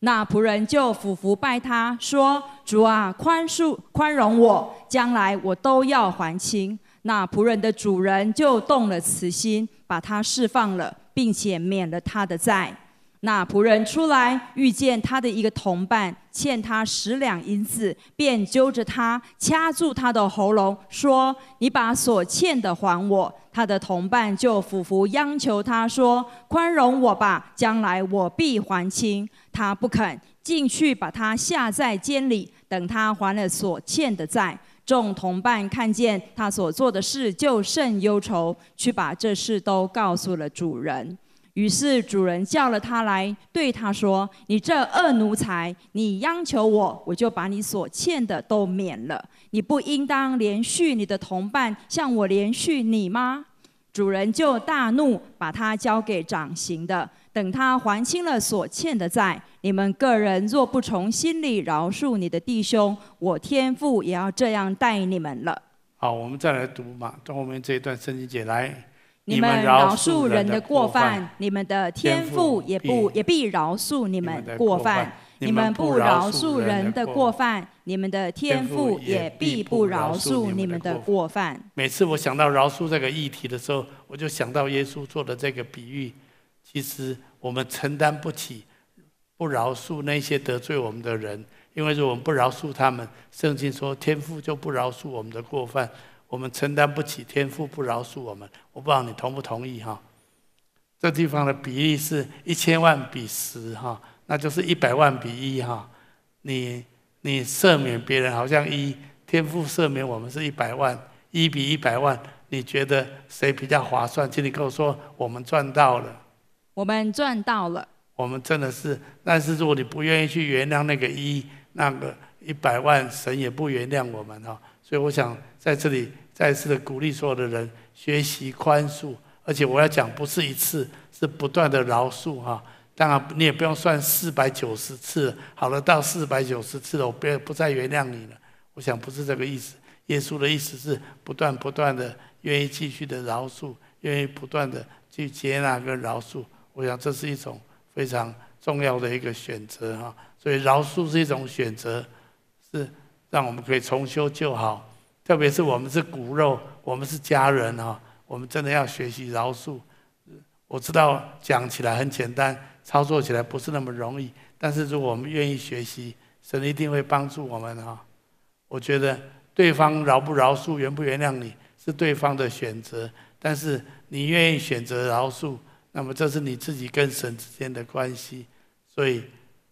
那仆人就俯伏拜他，说：“主啊，宽恕宽容我，将来我都要还清。”那仆人的主人就动了慈心，把他释放了，并且免了他的债。那仆人出来，遇见他的一个同伴欠他十两银子，便揪着他，掐住他的喉咙，说：“你把所欠的还我。”他的同伴就俯伏央求他说：“宽容我吧，将来我必还清。”他不肯，进去把他下在监里，等他还了所欠的债。众同伴看见他所做的事，就甚忧愁，去把这事都告诉了主人。于是主人叫了他来，对他说：“你这恶奴才，你央求我，我就把你所欠的都免了。你不应当连续你的同伴，向我连续你吗？”主人就大怒，把他交给掌刑的，等他还清了所欠的债。你们个人若不从心里饶恕你的弟兄，我天父也要这样待你们了。好，我们再来读嘛，到后面这一段圣经节来。你们饶恕人的过犯，你们的天父也不也必饶恕你们过犯。你们不饶恕人的过犯，你们的天父也必不饶恕你们的过犯。每次我想到饶恕这个议题的时候，我就想到耶稣做的这个比喻。其实我们承担不起不饶恕那些得罪我们的人，因为如果我们不饶恕他们，圣经说天父就不饶恕我们的过犯。我们承担不起，天父不饶恕我们。我不知道你同不同意哈？这地方的比例是一千万比十哈，那就是一百万比一哈。你你赦免别人好像一，天父赦免我们是一百万，一比一百万，你觉得谁比较划算？请你跟我说，我们赚到了。我们赚到了。我们真的是，但是如果你不愿意去原谅那个一，那个一百万，神也不原谅我们哈。所以我想在这里再次的鼓励所有的人学习宽恕，而且我要讲不是一次，是不断的饶恕哈。当然你也不用算四百九十次，好了，到四百九十次了，我不要不再原谅你了。我想不是这个意思，耶稣的意思是不断不断的愿意继续的饶恕，愿意不断的去接纳跟饶恕。我想这是一种非常重要的一个选择哈。所以饶恕是一种选择，是。让我们可以重修旧好，特别是我们是骨肉，我们是家人哈，我们真的要学习饶恕。我知道讲起来很简单，操作起来不是那么容易，但是如果我们愿意学习，神一定会帮助我们哈。我觉得对方饶不饶恕、原不原谅你是对方的选择，但是你愿意选择饶恕，那么这是你自己跟神之间的关系。所以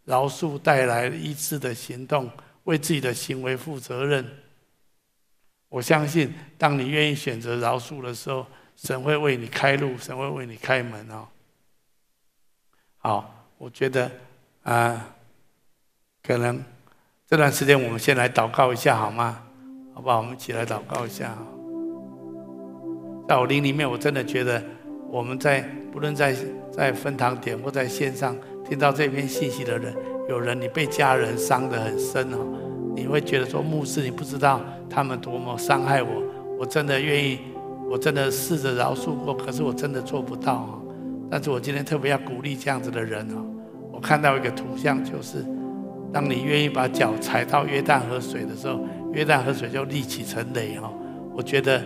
饶恕带来医治的行动。为自己的行为负责任。我相信，当你愿意选择饶恕的时候，神会为你开路，神会为你开门哦。好，我觉得啊、可能这段时间我们先来祷告一下，好吗？好不好？我们一起来祷告一下。在我灵里面，我真的觉得我们在不论在在分堂点或在线上听到这篇信息的人，有人你被家人伤得很深哦，你会觉得说牧师，你不知道他们多么伤害我，我真的愿意，我真的试着饶恕过，可是我真的做不到啊。但是我今天特别要鼓励这样子的人哦，我看到一个图像，就是当你愿意把脚踩到约旦河水的时候，约旦河水就立起成垒哈。我觉得。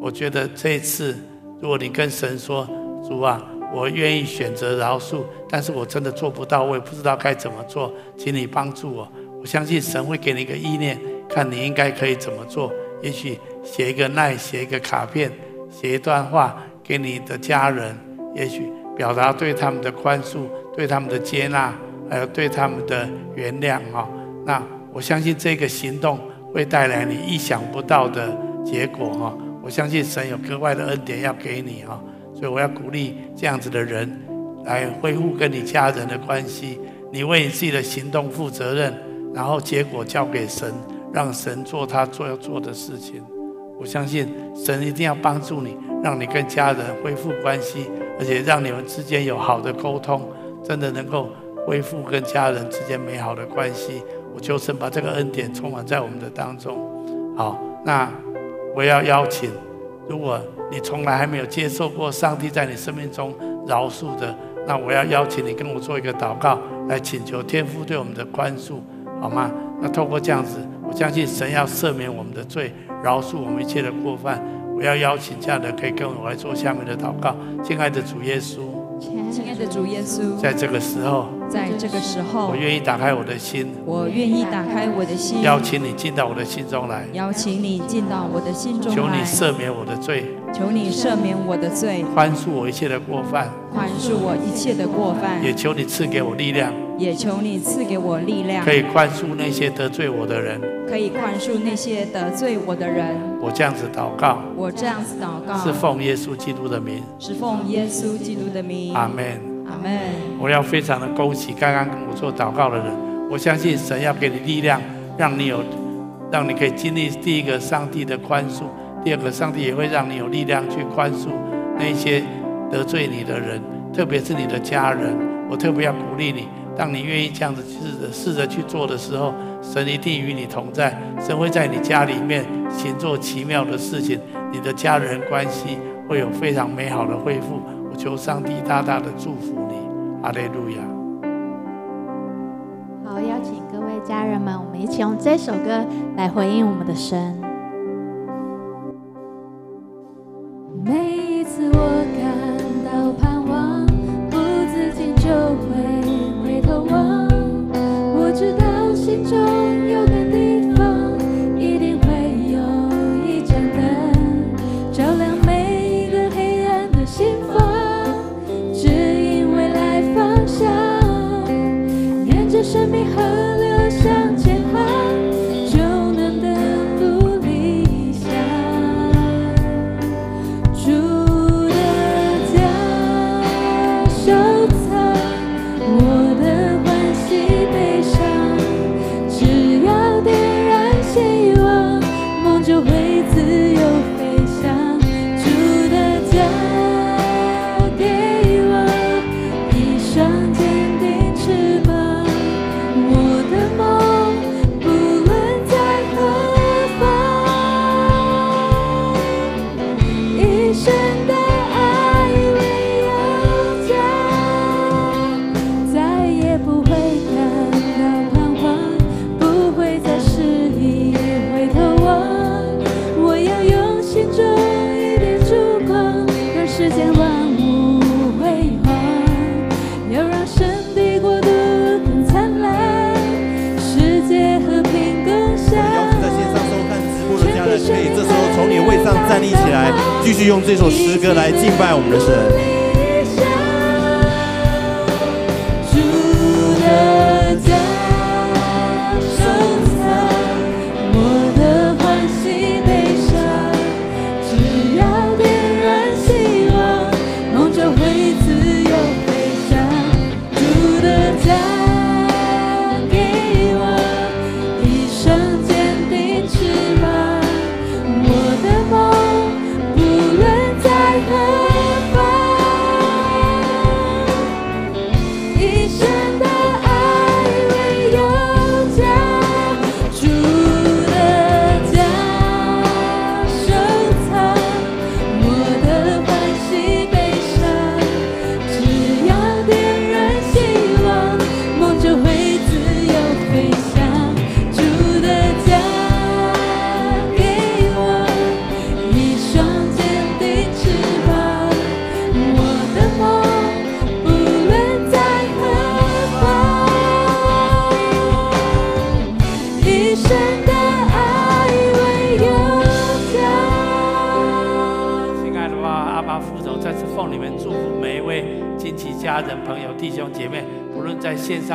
我觉得这一次，如果你跟神说：“主啊，我愿意选择饶恕，但是我真的做不到，我也不知道该怎么做，请你帮助我。”相信神会给你一个意念，看你应该可以怎么做。也许写一个耐，写一个卡片，写一段话给你的家人，也许表达对他们的宽恕、对他们的接纳，还有对他们的原谅哈。那我相信这个行动会带来你意想不到的结果哈。我相信神有格外的恩典要给你哈，所以我要鼓励这样子的人来恢复跟你家人的关系。你为你自己的行动负责任，然后结果交给神，让神做他做要做的事情。我相信神一定要帮助你，让你跟家人恢复关系，而且让你们之间有好的沟通，真的能够恢复跟家人之间美好的关系。我求神把这个恩典充满在我们的当中。好，那。我要邀请，如果你从来还没有接受过上帝在你生命中饶恕的，那我要邀请你跟我做一个祷告，来请求天父对我们的宽恕，好吗？那透过这样子，我相信神要赦免我们的罪，饶恕我们一切的过犯。我要邀请这样的可以跟我来做下面的祷告，亲爱的主耶稣。亲爱的主耶稣，在这个时候，在这个时候，我愿意打开我的心，我愿意打开我的心，邀请你进到我的心中来，邀请你进到我的心中来，求你赦免我的罪，求你赦免我的罪，宽恕我一切的过犯，宽恕我一切的过犯，也求你赐给我力量，也求你赐给我力量，可以宽恕那些得罪我的人，可以宽恕那些得罪我的人。我这样子祷告，我这样子祷告，是奉耶稣基督的名，是奉耶稣基督的名。阿门，阿门。我要非常的恭喜刚刚跟我做祷告的人，我相信神要给你力量，让你有，让你可以经历第一个上帝的宽恕，第二个上帝也会让你有力量去宽恕那些得罪你的人，特别是你的家人。我特别要鼓励你。当你愿意这样子试着试着去做的时候，神一定与你同在，神会在你家里面行做奇妙的事情，你的家人关系会有非常美好的恢复。我求上帝大大的祝福你，阿利路亚。好，邀请各位家人们，我们一起用这首歌来回应我们的神。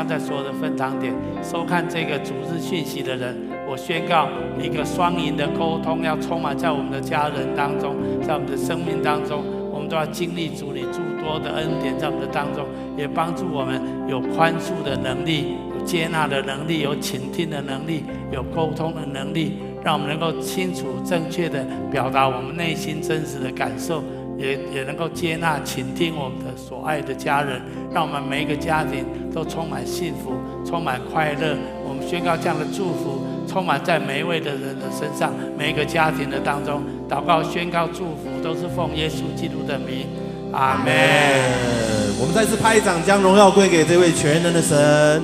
在线上，在所有的分堂点收看这个主日讯息的人，我宣告一个双赢的沟通要充满在我们的家人当中，在我们的生命当中，我们都要经历主你诸多的恩典在我们的当中，也帮助我们有宽恕的能力，有接纳的能力，有倾听的能力，有沟通的能力，让我们能够清楚、正确地表达我们内心真实的感受。也也能够接纳、倾听我们的所爱的家人，让我们每一个家庭都充满幸福、充满快乐。我们宣告这样的祝福，充满在每一位的人的身上，每一个家庭的当中。祷告、宣告、祝福，都是奉耶稣基督的名。阿门。我们再次拍掌，将荣耀归给这位全能的神。